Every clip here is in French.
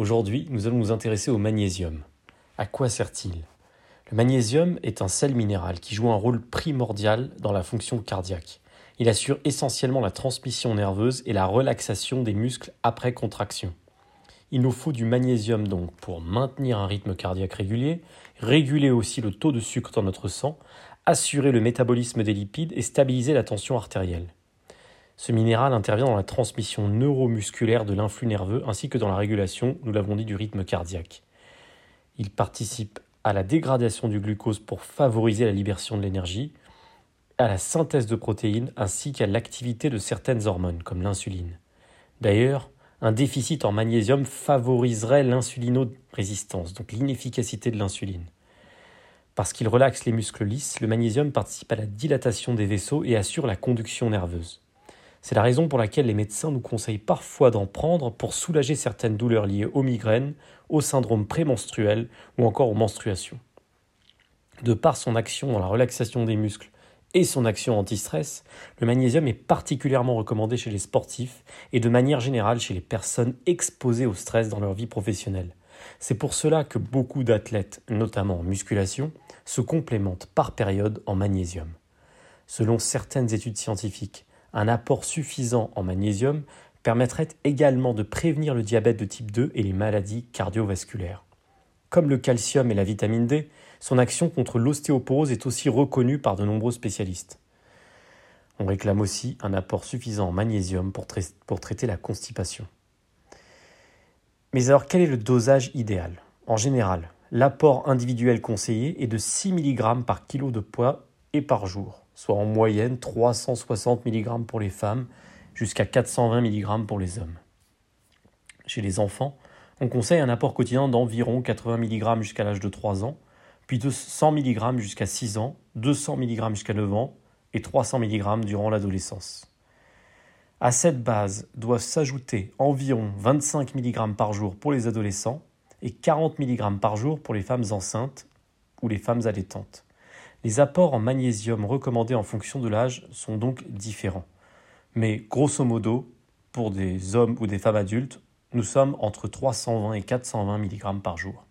Aujourd'hui, nous allons nous intéresser au magnésium. À quoi sert-il? Le magnésium est un sel minéral qui joue un rôle primordial dans la fonction cardiaque. Il assure essentiellement la transmission nerveuse et la relaxation des muscles après contraction. Il nous faut du magnésium donc pour maintenir un rythme cardiaque régulier, réguler aussi le taux de sucre dans notre sang, assurer le métabolisme des lipides et stabiliser la tension artérielle. Ce minéral intervient dans la transmission neuromusculaire de l'influx nerveux ainsi que dans la régulation, nous l'avons dit, du rythme cardiaque. Il participe à la dégradation du glucose pour favoriser la libération de l'énergie, à la synthèse de protéines ainsi qu'à l'activité de certaines hormones comme l'insuline. D'ailleurs, un déficit en magnésium favoriserait l'insulinorésistance, donc l'inefficacité de l'insuline. Parce qu'il relaxe les muscles lisses, le magnésium participe à la dilatation des vaisseaux et assure la conduction nerveuse. C'est la raison pour laquelle les médecins nous conseillent parfois d'en prendre pour soulager certaines douleurs liées aux migraines, au syndrome prémenstruel ou encore aux menstruations. De par son action dans la relaxation des muscles et son action anti-stress, le magnésium est particulièrement recommandé chez les sportifs et de manière générale chez les personnes exposées au stress dans leur vie professionnelle. C'est pour cela que beaucoup d'athlètes, notamment en musculation, se complémentent par période en magnésium. Selon certaines études scientifiques, un apport suffisant en magnésium permettrait également de prévenir le diabète de type 2 et les maladies cardiovasculaires. Comme le calcium et la vitamine D, son action contre l'ostéoporose est aussi reconnue par de nombreux spécialistes. On réclame aussi un apport suffisant en magnésium pour, traiter la constipation. Mais alors quel est le dosage idéal? En général, l'apport individuel conseillé est de 6 mg par kilo de poids et par jour, soit en moyenne 360 mg pour les femmes jusqu'à 420 mg pour les hommes. Chez les enfants, on conseille un apport quotidien d'environ 80 mg jusqu'à l'âge de 3 ans, puis de 100 mg jusqu'à 6 ans, 200 mg jusqu'à 9 ans et 300 mg durant l'adolescence. À cette base doivent s'ajouter environ 25 mg par jour pour les adolescents et 40 mg par jour pour les femmes enceintes ou les femmes allaitantes. Les apports en magnésium recommandés en fonction de l'âge sont donc différents. Mais grosso modo, pour des hommes ou des femmes adultes, nous sommes entre 320 et 420 mg par jour.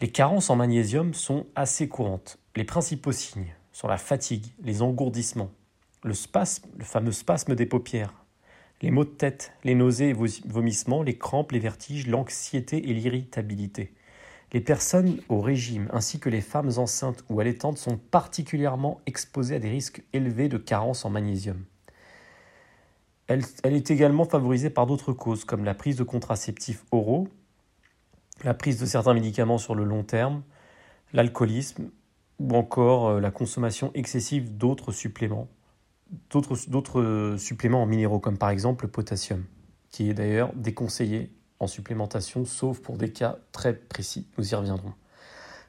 Les carences en magnésium sont assez courantes. Les principaux signes sont la fatigue, les engourdissements, le fameux spasme des paupières, les maux de tête, les nausées et vomissements, les crampes, les vertiges, l'anxiété et l'irritabilité. Les personnes au régime ainsi que les femmes enceintes ou allaitantes sont particulièrement exposées à des risques élevés de carence en magnésium. Elle, est également favorisée par d'autres causes comme la prise de contraceptifs oraux, la prise de certains médicaments sur le long terme, l'alcoolisme ou encore euh, la consommation excessive d'autres suppléments, d'autres suppléments en minéraux comme par exemple le potassium, qui est d'ailleurs déconseillé en supplémentation sauf pour des cas très précis, nous y reviendrons.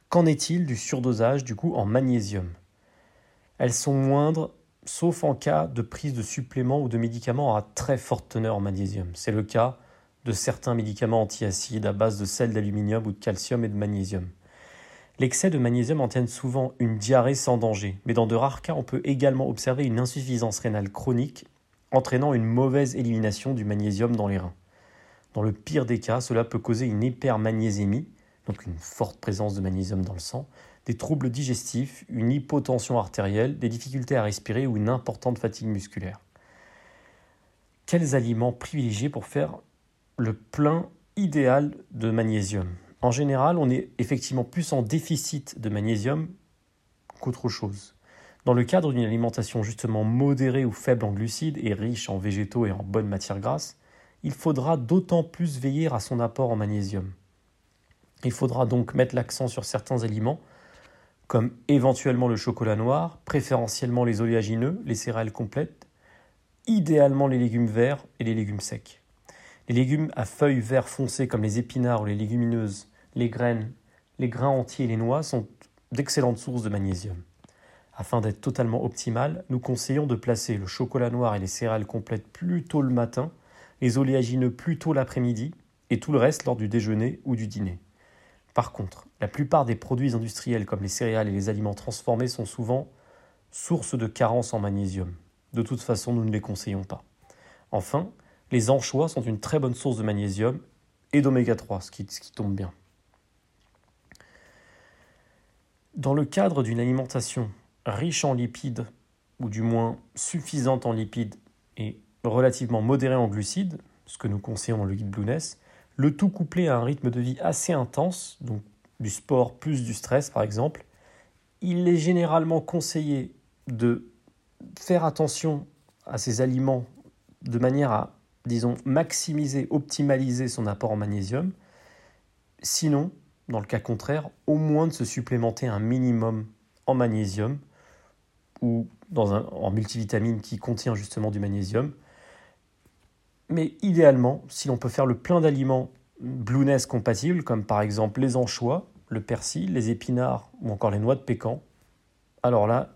Qu'en est-il du surdosage du coup en magnésium? Elles sont moindres sauf en cas de prise de suppléments ou de médicaments à très forte teneur en magnésium. C'est le cas de certains médicaments antiacides à base de sel d'aluminium ou de calcium et de magnésium. L'excès de magnésium entraîne souvent une diarrhée sans danger, mais dans de rares cas, on peut également observer une insuffisance rénale chronique entraînant une mauvaise élimination du magnésium dans les reins. Dans le pire des cas, cela peut causer une hypermagnésémie, donc une forte présence de magnésium dans le sang, des troubles digestifs, une hypotension artérielle, des difficultés à respirer ou une importante fatigue musculaire. Quels aliments privilégier pour faire le plein idéal de magnésium? En général, on est effectivement plus en déficit de magnésium qu'autre chose. Dans le cadre d'une alimentation justement modérée ou faible en glucides et riche en végétaux et en bonnes matières grasses, il faudra d'autant plus veiller à son apport en magnésium. Il faudra donc mettre l'accent sur certains aliments, comme éventuellement le chocolat noir, préférentiellement les oléagineux, les céréales complètes, idéalement les légumes verts et les légumes secs. Les légumes à feuilles vert foncé comme les épinards ou les légumineuses, les graines, les grains entiers et les noix sont d'excellentes sources de magnésium. Afin d'être totalement optimal, nous conseillons de placer le chocolat noir et les céréales complètes plus tôt le matin, les oléagineux plus tôt l'après-midi et tout le reste lors du déjeuner ou du dîner. Par contre, la plupart des produits industriels comme les céréales et les aliments transformés sont souvent source de carence en magnésium. De toute façon, nous ne les conseillons pas. Enfin, les anchois sont une très bonne source de magnésium et d'oméga 3, ce qui, ce qui tombe bien. Dans le cadre d'une alimentation riche en lipides, ou du moins suffisante en lipides et relativement modérée en glucides, ce que nous conseillons dans le guide Blueness, le tout couplé à un rythme de vie assez intense, donc du sport plus du stress par exemple, il est généralement conseillé de faire attention à ces aliments de manière à, disons, maximiser, optimaliser son apport en magnésium. Sinon, dans le cas contraire, au moins de se supplémenter un minimum en magnésium ou dans un, en multivitamine qui contient justement du magnésium. Mais idéalement, si l'on peut faire le plein d'aliments Blueness compatibles, comme par exemple les anchois, le persil, les épinards ou encore les noix de pécan, alors là,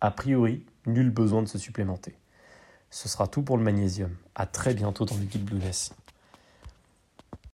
a priori, nul besoin de se supplémenter. Ce sera tout pour le magnésium. À très bientôt dans le guide Blueness.